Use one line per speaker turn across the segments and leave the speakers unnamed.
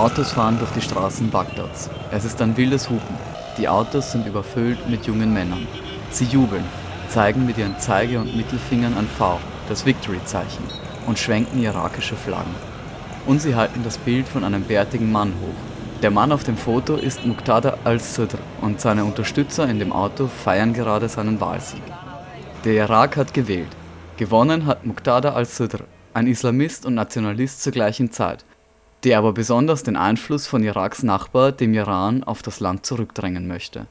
Autos fahren durch die Straßen Bagdads. Es ist ein wildes Hupen. Die Autos sind überfüllt mit jungen Männern. Sie jubeln, zeigen mit ihren Zeige- und Mittelfingern ein V, das Victory-Zeichen, und schwenken irakische Flaggen. Und sie halten das Bild von einem bärtigen Mann hoch. Der Mann auf dem Foto ist Muqtada al-Sadr und seine Unterstützer in dem Auto feiern gerade seinen Wahlsieg. Der Irak hat gewählt. Gewonnen hat Muqtada al-Sadr, ein Islamist und Nationalist zur gleichen Zeit, der aber besonders den Einfluss von Iraks Nachbar, dem Iran, auf das Land zurückdrängen möchte.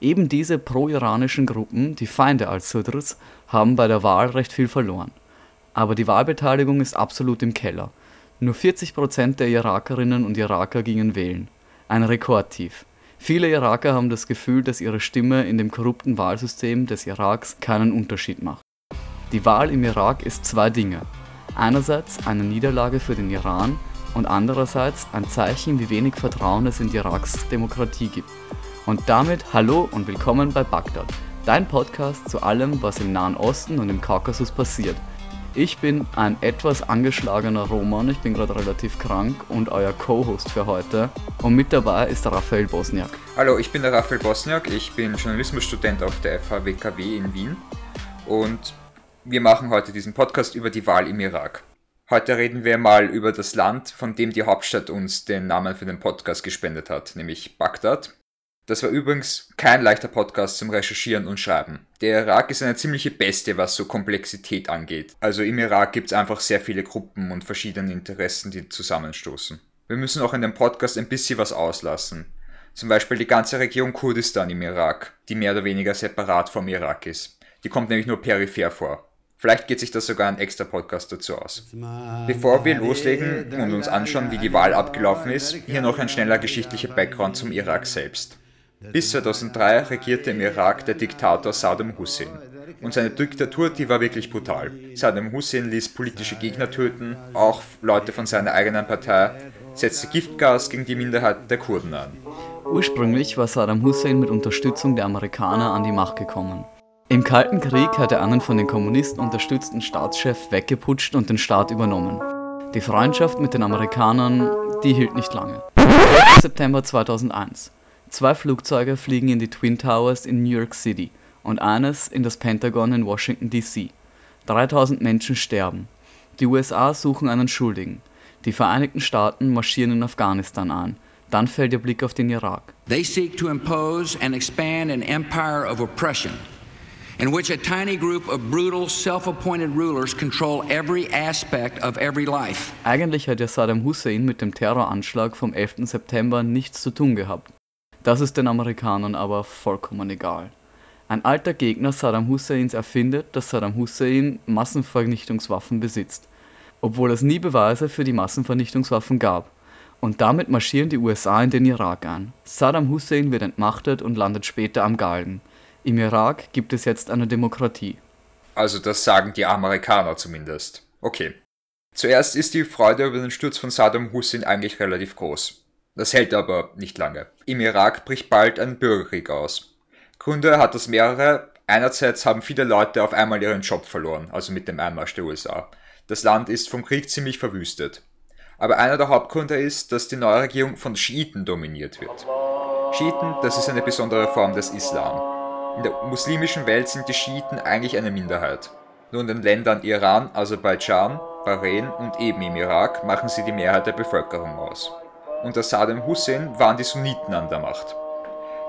Eben diese pro-iranischen Gruppen, die Feinde al-Sadrs, haben bei der Wahl recht viel verloren. Aber die Wahlbeteiligung ist absolut im Keller. Nur 40 Prozent der Irakerinnen und Iraker gingen wählen. Ein Rekordtief. Viele Iraker haben das Gefühl, dass ihre Stimme in dem korrupten Wahlsystem des Iraks keinen Unterschied macht. Die Wahl im Irak ist zwei Dinge. Einerseits eine Niederlage für den Iran und andererseits ein Zeichen, wie wenig Vertrauen es in Iraks Demokratie gibt. Und damit hallo und willkommen bei Bagdad, dein Podcast zu allem, was im Nahen Osten und im Kaukasus passiert. Ich bin ein etwas angeschlagener Roman, ich bin gerade relativ krank und euer Co-Host für heute. Und mit dabei ist Raphael Bosniak.
Hallo, ich bin der Raphael Bosniak, ich bin Journalismusstudent auf der FH WKW in Wien und wir machen heute diesen Podcast über die Wahl im Irak. Heute reden wir mal über das Land, von dem die Hauptstadt uns den Namen für den Podcast gespendet hat, nämlich Bagdad. Das war übrigens kein leichter Podcast zum Recherchieren und Schreiben. Der Irak ist eine ziemliche Bestie, was so Komplexität angeht. Also im Irak gibt es einfach sehr viele Gruppen und verschiedene Interessen, die zusammenstoßen. Wir müssen auch in dem Podcast ein bisschen was auslassen. Zum Beispiel die ganze Region Kurdistan im Irak, die mehr oder weniger separat vom Irak ist. Die kommt nämlich nur peripher vor. Vielleicht geht sich das sogar ein extra Podcast dazu aus. Bevor wir loslegen und uns anschauen, wie die Wahl abgelaufen ist, hier noch ein schneller geschichtlicher Background zum Irak selbst. Bis 2003 regierte im Irak der Diktator Saddam Hussein. Und seine Diktatur, die war wirklich brutal. Saddam Hussein ließ politische Gegner töten, auch Leute von seiner eigenen Partei, setzte Giftgas gegen die Minderheit der Kurden an.
Ursprünglich war Saddam Hussein mit Unterstützung der Amerikaner an die Macht gekommen. Im Kalten Krieg hat er einen von den Kommunisten unterstützten Staatschef weggeputscht und den Staat übernommen. Die Freundschaft mit den Amerikanern, die hielt nicht lange. September 2001. Zwei Flugzeuge fliegen in die Twin Towers in New York City und eines in das Pentagon in Washington, D.C. 3000 Menschen sterben. Die USA suchen einen Schuldigen. Die Vereinigten Staaten marschieren in Afghanistan ein. Dann fällt ihr Blick auf den Irak.
They seek to impose and expand an empire of oppression in which a tiny group of brutal, self-appointed rulers control every aspect of every life.
Eigentlich hat ja Saddam Hussein mit dem Terroranschlag vom 11. September nichts zu tun gehabt. Das ist den Amerikanern aber vollkommen egal. Ein alter Gegner Saddam Husseins erfindet, dass Saddam Hussein Massenvernichtungswaffen besitzt, obwohl es nie Beweise für die Massenvernichtungswaffen gab. Und damit marschieren die USA in den Irak ein. Saddam Hussein wird entmachtet und landet später am Galgen. Im Irak gibt es jetzt eine Demokratie.
Also das sagen die Amerikaner zumindest. Okay. Zuerst ist die Freude über den Sturz von Saddam Hussein eigentlich relativ groß. Das hält aber nicht lange. Im Irak bricht bald ein Bürgerkrieg aus. Gründe hat das mehrere. Einerseits haben viele Leute auf einmal ihren Job verloren, also mit dem Einmarsch der USA. Das Land ist vom Krieg ziemlich verwüstet. Aber einer der Hauptgründe ist, dass die neue Regierung von Schiiten dominiert wird. Schiiten, das ist eine besondere Form des Islam. In der muslimischen Welt sind die Schiiten eigentlich eine Minderheit. Nur in den Ländern Iran, Aserbaidschan, Bahrain und eben im Irak machen sie die Mehrheit der Bevölkerung aus unter Saddam Hussein waren die Sunniten an der Macht.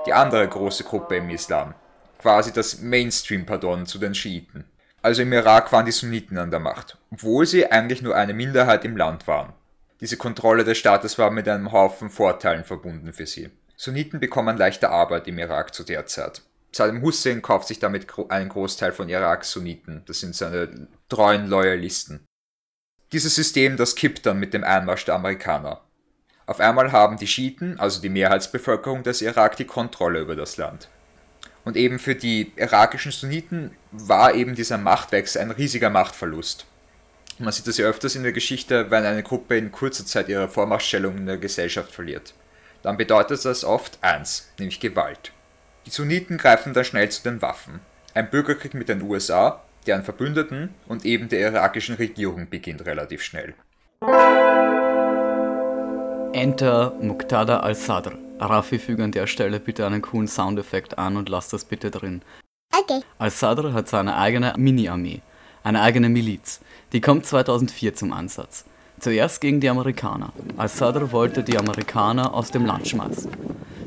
Die andere große Gruppe im Islam, quasi das Mainstream-Pardon zu den Schiiten. Also im Irak waren die Sunniten an der Macht, obwohl sie eigentlich nur eine Minderheit im Land waren. Diese Kontrolle des Staates war mit einem Haufen Vorteilen verbunden für sie. Sunniten bekommen leichte Arbeit im Irak zu der Zeit. Saddam Hussein kauft sich damit einen Großteil von Iraks Sunniten, das sind seine treuen Loyalisten. Dieses System, das kippt dann mit dem Einmarsch der Amerikaner. Auf einmal haben die Schiiten, also die Mehrheitsbevölkerung des Irak, die Kontrolle über das Land. Und eben für die irakischen Sunniten war eben dieser Machtwechsel ein riesiger Machtverlust. Man sieht das ja öfters in der Geschichte, wenn eine Gruppe in kurzer Zeit ihre Vormachtstellung in der Gesellschaft verliert. Dann bedeutet das oft eins, nämlich Gewalt. Die Sunniten greifen dann schnell zu den Waffen. Ein Bürgerkrieg mit den USA, deren Verbündeten und eben der irakischen Regierung beginnt relativ schnell.
Enter Muqtada al-Sadr. Rafi, füge an der Stelle bitte einen coolen Soundeffekt an und lass das bitte drin.
Okay.
Al-Sadr hat seine eigene Mini-Armee, eine eigene Miliz. Die kommt 2004 zum Ansatz. Zuerst gegen die Amerikaner. Al-Sadr wollte die Amerikaner aus dem Land schmeißen.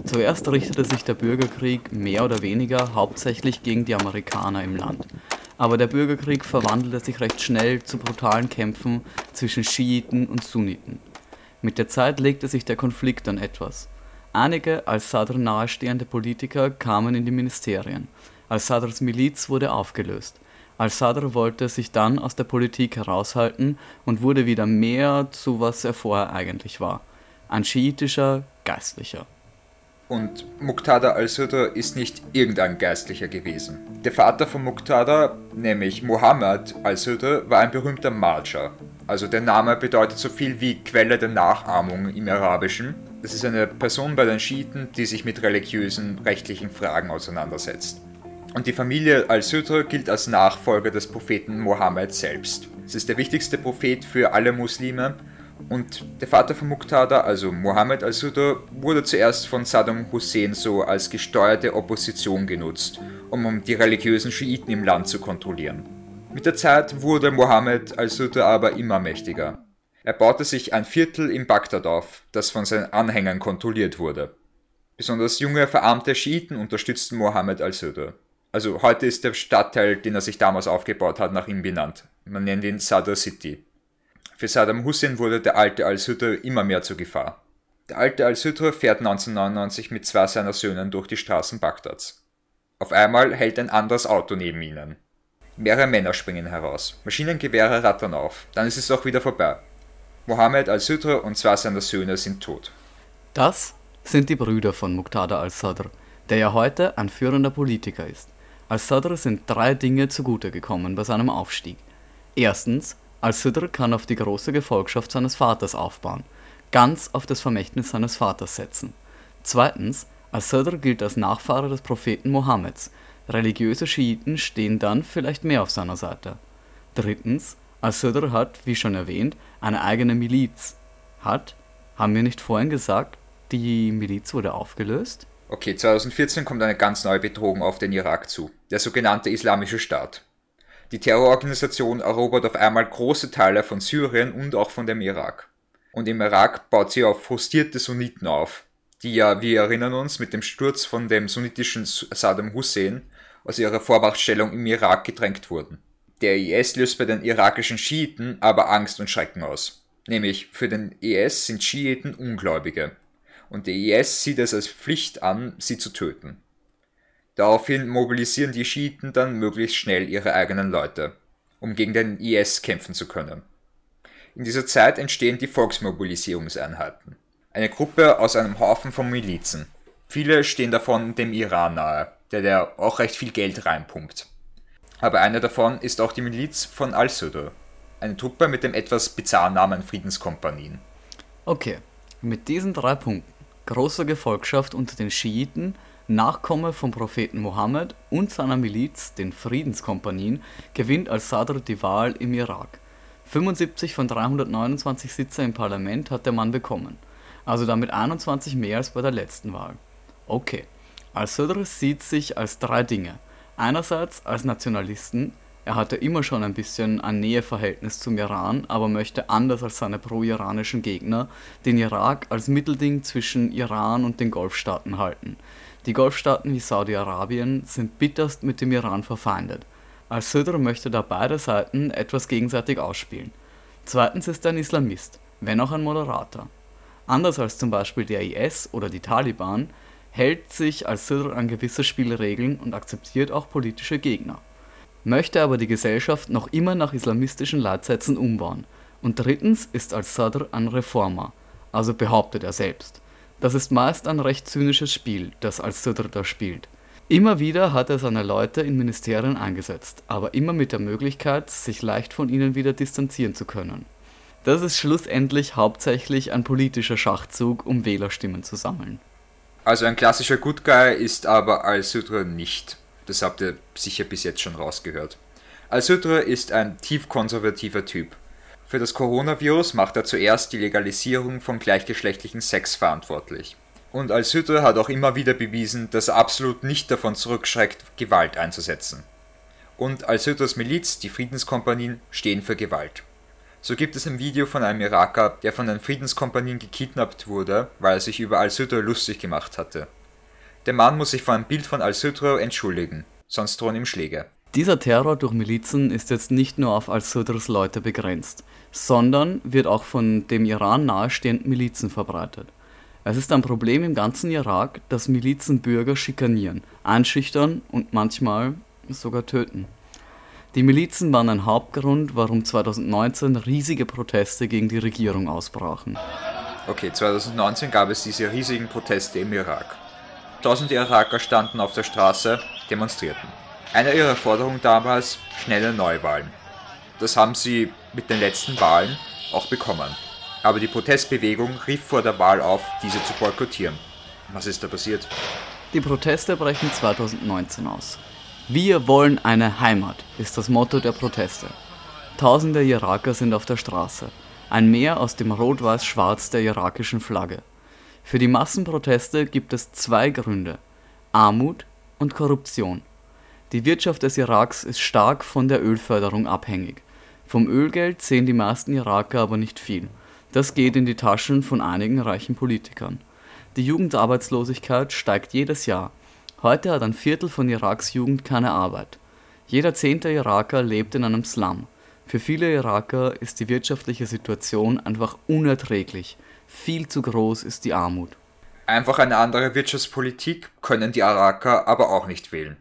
Zuerst richtete sich der Bürgerkrieg mehr oder weniger hauptsächlich gegen die Amerikaner im Land. Aber der Bürgerkrieg verwandelte sich recht schnell zu brutalen Kämpfen zwischen Schiiten und Sunniten. Mit der Zeit legte sich der Konflikt dann etwas. Einige al-Sadr nahestehende Politiker kamen in die Ministerien. Al-Sadrs Miliz wurde aufgelöst. Al-Sadr wollte sich dann aus der Politik heraushalten und wurde wieder mehr zu was er vorher eigentlich war. Ein schiitischer Geistlicher.
Und Muqtada al-Sadr ist nicht irgendein Geistlicher gewesen. Der Vater von Muqtada, nämlich Muhammad al-Sadr, war ein berühmter Marja. Also der Name bedeutet so viel wie Quelle der Nachahmung im Arabischen. Das ist eine Person bei den Schiiten, die sich mit religiösen, rechtlichen Fragen auseinandersetzt. Und die Familie al-Sadr gilt als Nachfolger des Propheten Mohammed selbst. Es ist der wichtigste Prophet für alle Muslime und der Vater von Muqtada, also Mohammed al-Sadr, wurde zuerst von Saddam Hussein so als gesteuerte Opposition genutzt, um die religiösen Schiiten im Land zu kontrollieren. Mit der Zeit wurde Mohammed al-Sadr aber immer mächtiger. Er baute sich ein Viertel in Bagdad auf, das von seinen Anhängern kontrolliert wurde. Besonders junge, verarmte Schiiten unterstützten Mohammed al-Sadr. Also heute ist der Stadtteil, den er sich damals aufgebaut hat, nach ihm benannt. Man nennt ihn Sadr City. Für Saddam Hussein wurde der alte al-Sudr immer mehr zur Gefahr. Der alte al-Sudr fährt 1999 mit zwei seiner Söhnen durch die Straßen Bagdads. Auf einmal hält ein anderes Auto neben ihnen. Mehrere Männer springen heraus. Maschinengewehre rattern auf. Dann ist es auch wieder vorbei. Mohammed al-Sudr und zwei seiner Söhne sind tot.
Das sind die Brüder von Muqtada al-Sadr, der ja heute ein führender Politiker ist. Al-Sadr sind drei Dinge zugute gekommen bei seinem Aufstieg. Erstens al-Sidr kann auf die große Gefolgschaft seines Vaters aufbauen, ganz auf das Vermächtnis seines Vaters setzen. Zweitens, al-Sidr gilt als Nachfahre des Propheten Mohammeds. Religiöse Schiiten stehen dann vielleicht mehr auf seiner Seite. Drittens, al-Sidr hat, wie schon erwähnt, eine eigene Miliz. Hat, haben wir nicht vorhin gesagt, die Miliz wurde aufgelöst?
Okay, 2014 kommt eine ganz neue Bedrohung auf den Irak zu, der sogenannte Islamische Staat. Die Terrororganisation erobert auf einmal große Teile von Syrien und auch von dem Irak. Und im Irak baut sie auf frustrierte Sunniten auf, die ja, wir erinnern uns, mit dem Sturz von dem sunnitischen Saddam Hussein aus ihrer Vormachtstellung im Irak gedrängt wurden. Der IS löst bei den irakischen Schiiten aber Angst und Schrecken aus. Nämlich für den IS sind Schiiten Ungläubige. Und der IS sieht es als Pflicht an, sie zu töten. Daraufhin mobilisieren die Schiiten dann möglichst schnell ihre eigenen Leute, um gegen den IS kämpfen zu können. In dieser Zeit entstehen die Volksmobilisierungseinheiten. Eine Gruppe aus einem Haufen von Milizen. Viele stehen davon dem Iran nahe, der der auch recht viel Geld reinpumpt. Aber eine davon ist auch die Miliz von Al-Sudr, eine Truppe mit dem etwas bizarren Namen Friedenskompanien.
Okay, mit diesen drei Punkten, große Gefolgschaft unter den Schiiten, Nachkomme vom Propheten Mohammed und seiner Miliz, den Friedenskompanien, gewinnt al-Sadr die Wahl im Irak. 75 von 329 Sitze im Parlament hat der Mann bekommen, also damit 21 mehr als bei der letzten Wahl. Okay, al-Sadr sieht sich als drei Dinge. Einerseits als Nationalisten, er hatte immer schon ein bisschen ein Näheverhältnis zum Iran, aber möchte anders als seine pro-iranischen Gegner den Irak als Mittelding zwischen Iran und den Golfstaaten halten. Die Golfstaaten wie Saudi-Arabien sind bitterst mit dem Iran verfeindet. Al-Sidr möchte da beide Seiten etwas gegenseitig ausspielen. Zweitens ist er ein Islamist, wenn auch ein Moderater. Anders als zum Beispiel der IS oder die Taliban hält sich Al-Sidr an gewisse Spielregeln und akzeptiert auch politische Gegner. Möchte aber die Gesellschaft noch immer nach islamistischen Leitsätzen umbauen. Und drittens ist Al-Sadr ein Reformer, also behauptet er selbst. Das ist meist ein recht zynisches Spiel, das Al-Sadr da spielt. Immer wieder hat er seine Leute in Ministerien eingesetzt, aber immer mit der Möglichkeit, sich leicht von ihnen wieder distanzieren zu können. Das ist schlussendlich hauptsächlich ein politischer Schachzug, um Wählerstimmen zu sammeln.
Also ein klassischer Good Guy ist aber Al-Sudra nicht. Das habt ihr sicher bis jetzt schon rausgehört. Al-Sudra ist ein tief konservativer Typ. Für das Coronavirus macht er zuerst die Legalisierung von gleichgeschlechtlichen Sex verantwortlich. Und Al-Südre hat auch immer wieder bewiesen, dass er absolut nicht davon zurückschreckt, Gewalt einzusetzen. Und Al-Südres Miliz, die Friedenskompanien, stehen für Gewalt. So gibt es ein Video von einem Iraker, der von den Friedenskompanien gekidnappt wurde, weil er sich über Al-Südre lustig gemacht hatte. Der Mann muss sich vor einem Bild von Al-Südre entschuldigen, sonst drohen ihm Schläge.
Dieser Terror durch Milizen ist jetzt nicht nur auf Al-Sudrs Leute begrenzt, sondern wird auch von dem Iran nahestehenden Milizen verbreitet. Es ist ein Problem im ganzen Irak, dass Milizen Bürger schikanieren, einschüchtern und manchmal sogar töten. Die Milizen waren ein Hauptgrund, warum 2019 riesige Proteste gegen die Regierung ausbrachen.
Okay, 2019 gab es diese riesigen Proteste im Irak. Tausende Iraker standen auf der Straße, demonstrierten. Eine ihrer Forderungen damals schnelle Neuwahlen. Das haben sie mit den letzten Wahlen auch bekommen. Aber die Protestbewegung rief vor der Wahl auf, diese zu boykottieren. Was ist da passiert?
Die Proteste brechen 2019 aus. Wir wollen eine Heimat ist das Motto der Proteste. Tausende Iraker sind auf der Straße. Ein Meer aus dem Rot-Weiß-Schwarz der irakischen Flagge. Für die Massenproteste gibt es zwei Gründe. Armut und Korruption. Die Wirtschaft des Iraks ist stark von der Ölförderung abhängig. Vom Ölgeld sehen die meisten Iraker aber nicht viel. Das geht in die Taschen von einigen reichen Politikern. Die Jugendarbeitslosigkeit steigt jedes Jahr. Heute hat ein Viertel von Iraks Jugend keine Arbeit. Jeder zehnte Iraker lebt in einem Slum. Für viele Iraker ist die wirtschaftliche Situation einfach unerträglich. Viel zu groß ist die Armut.
Einfach eine andere Wirtschaftspolitik können die Iraker aber auch nicht wählen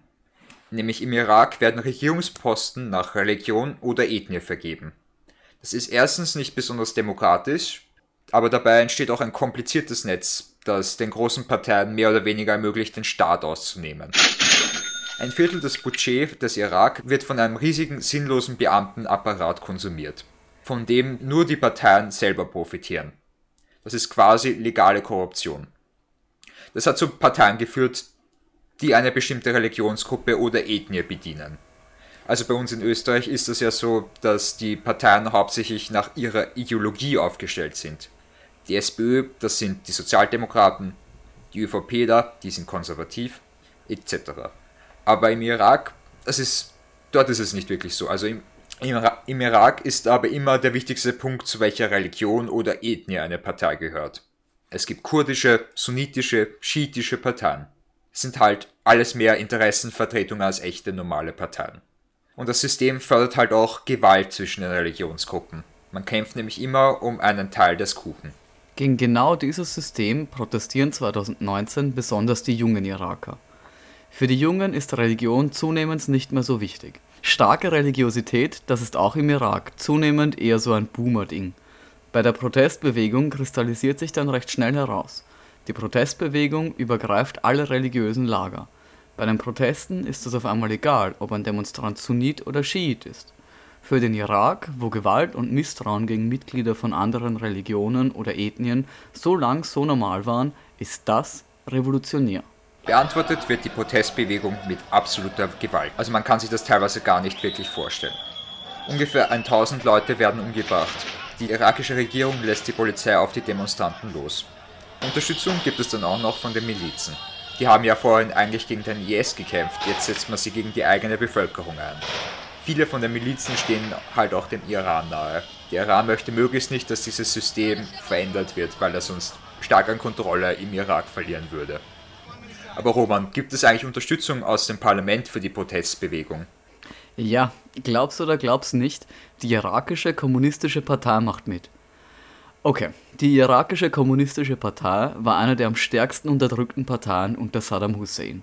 nämlich im Irak werden Regierungsposten nach Religion oder Ethnie vergeben. Das ist erstens nicht besonders demokratisch, aber dabei entsteht auch ein kompliziertes Netz, das den großen Parteien mehr oder weniger ermöglicht, den Staat auszunehmen. Ein Viertel des Budgets des Irak wird von einem riesigen, sinnlosen Beamtenapparat konsumiert, von dem nur die Parteien selber profitieren. Das ist quasi legale Korruption. Das hat zu Parteien geführt, die eine bestimmte Religionsgruppe oder Ethnie bedienen. Also bei uns in Österreich ist es ja so, dass die Parteien hauptsächlich nach ihrer Ideologie aufgestellt sind. Die SPÖ, das sind die Sozialdemokraten, die ÖVP da, die sind konservativ, etc. Aber im Irak, das ist, dort ist es nicht wirklich so. Also im, im, im Irak ist aber immer der wichtigste Punkt, zu welcher Religion oder Ethnie eine Partei gehört. Es gibt kurdische, sunnitische, schiitische Parteien sind halt alles mehr Interessenvertretungen als echte normale Parteien. Und das System fördert halt auch Gewalt zwischen den Religionsgruppen. Man kämpft nämlich immer um einen Teil des Kuchen.
Gegen genau dieses System protestieren 2019 besonders die jungen Iraker. Für die Jungen ist Religion zunehmend nicht mehr so wichtig. Starke Religiosität, das ist auch im Irak zunehmend eher so ein Boomer-Ding. Bei der Protestbewegung kristallisiert sich dann recht schnell heraus. Die Protestbewegung übergreift alle religiösen Lager. Bei den Protesten ist es auf einmal egal, ob ein Demonstrant Sunnit oder Schiit ist. Für den Irak, wo Gewalt und Misstrauen gegen Mitglieder von anderen Religionen oder Ethnien so lang so normal waren, ist das revolutionär.
Beantwortet wird die Protestbewegung mit absoluter Gewalt. Also man kann sich das teilweise gar nicht wirklich vorstellen. Ungefähr 1000 Leute werden umgebracht. Die irakische Regierung lässt die Polizei auf die Demonstranten los. Unterstützung gibt es dann auch noch von den Milizen. Die haben ja vorhin eigentlich gegen den IS gekämpft, jetzt setzt man sie gegen die eigene Bevölkerung ein. Viele von den Milizen stehen halt auch dem Iran nahe. Der Iran möchte möglichst nicht, dass dieses System verändert wird, weil er sonst stark an Kontrolle im Irak verlieren würde. Aber Roman, gibt es eigentlich Unterstützung aus dem Parlament für die Protestbewegung?
Ja, glaubst oder glaubst nicht, die irakische kommunistische Partei macht mit. Okay, die irakische kommunistische Partei war eine der am stärksten unterdrückten Parteien unter Saddam Hussein.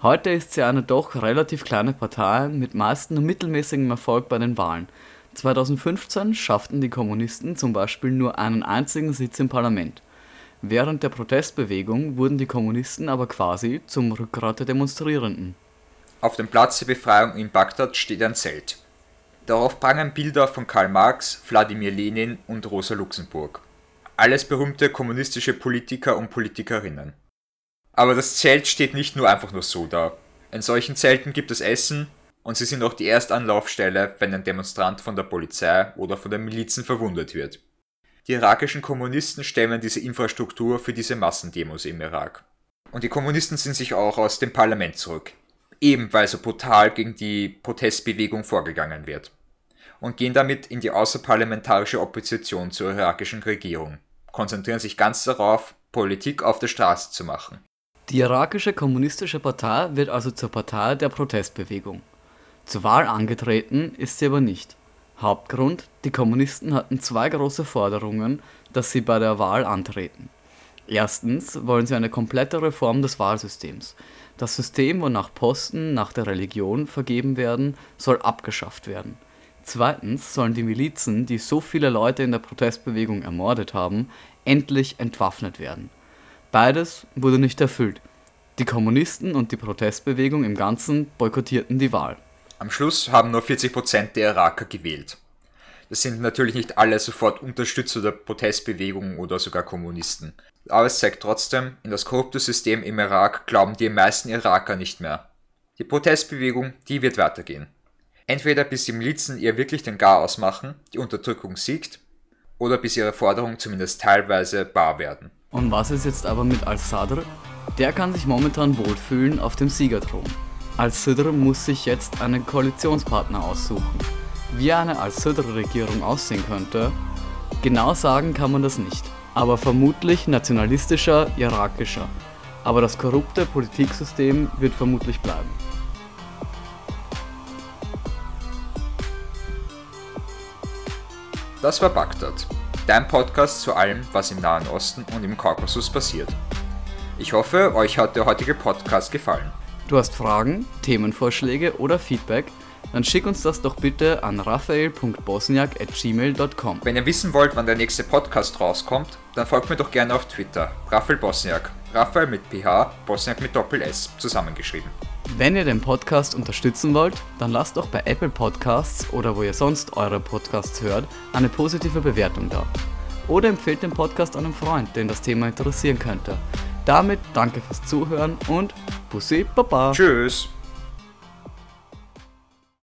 Heute ist sie eine doch relativ kleine Partei mit meist nur mittelmäßigem Erfolg bei den Wahlen. 2015 schafften die Kommunisten zum Beispiel nur einen einzigen Sitz im Parlament. Während der Protestbewegung wurden die Kommunisten aber quasi zum Rückgrat der Demonstrierenden.
Auf dem Platz der Befreiung in Bagdad steht ein Zelt. Darauf prangen Bilder von Karl Marx, Wladimir Lenin und Rosa Luxemburg. Alles berühmte kommunistische Politiker und Politikerinnen. Aber das Zelt steht nicht nur einfach nur so da. In solchen Zelten gibt es Essen, und sie sind auch die erste Anlaufstelle, wenn ein Demonstrant von der Polizei oder von den Milizen verwundet wird. Die irakischen Kommunisten stemmen diese Infrastruktur für diese Massendemos im Irak. Und die Kommunisten ziehen sich auch aus dem Parlament zurück, eben weil so brutal gegen die Protestbewegung vorgegangen wird. Und gehen damit in die außerparlamentarische Opposition zur irakischen Regierung, konzentrieren sich ganz darauf, Politik auf der Straße zu machen.
Die irakische kommunistische Partei wird also zur Partei der Protestbewegung. Zur Wahl angetreten ist sie aber nicht. Hauptgrund, die Kommunisten hatten zwei große Forderungen, dass sie bei der Wahl antreten. Erstens wollen sie eine komplette Reform des Wahlsystems. Das System, wonach Posten nach der Religion vergeben werden, soll abgeschafft werden. Zweitens sollen die Milizen, die so viele Leute in der Protestbewegung ermordet haben, endlich entwaffnet werden. Beides wurde nicht erfüllt. Die Kommunisten und die Protestbewegung im Ganzen boykottierten die Wahl.
Am Schluss haben nur 40% der Iraker gewählt. Das sind natürlich nicht alle sofort Unterstützer der Protestbewegung oder sogar Kommunisten. Aber es zeigt trotzdem, in das korrupte System im Irak glauben die meisten Iraker nicht mehr. Die Protestbewegung, die wird weitergehen. Entweder bis die Milizen ihr wirklich den Garaus machen, die Unterdrückung siegt, oder bis ihre Forderungen zumindest teilweise wahr werden.
Und was ist jetzt aber mit Al-Sadr? Der kann sich momentan wohlfühlen auf dem Siegerthron. Al-Sidr muss sich jetzt einen Koalitionspartner aussuchen. Wie eine Al-Sidr-Regierung aussehen könnte, genau sagen kann man das nicht, aber vermutlich nationalistischer, irakischer. Aber das korrupte Politiksystem wird vermutlich bleiben.
Das war Bagdad, dein Podcast zu allem, was im Nahen Osten und im Kaukasus passiert. Ich hoffe, euch hat der heutige Podcast gefallen.
Du hast Fragen, Themenvorschläge oder Feedback? Dann schick uns das doch bitte an raphael.bosniak.gmail.com.
Wenn ihr wissen wollt, wann der nächste Podcast rauskommt, dann folgt mir doch gerne auf Twitter. Raphael Bosniak. Raphael mit PH, Bosniak mit Doppel S, zusammengeschrieben.
Wenn ihr den Podcast unterstützen wollt, dann lasst doch bei Apple Podcasts oder wo ihr sonst eure Podcasts hört, eine positive Bewertung da. Oder empfehlt den Podcast einem Freund, den das Thema interessieren könnte. Damit danke fürs Zuhören und Bussi Baba.
Tschüss.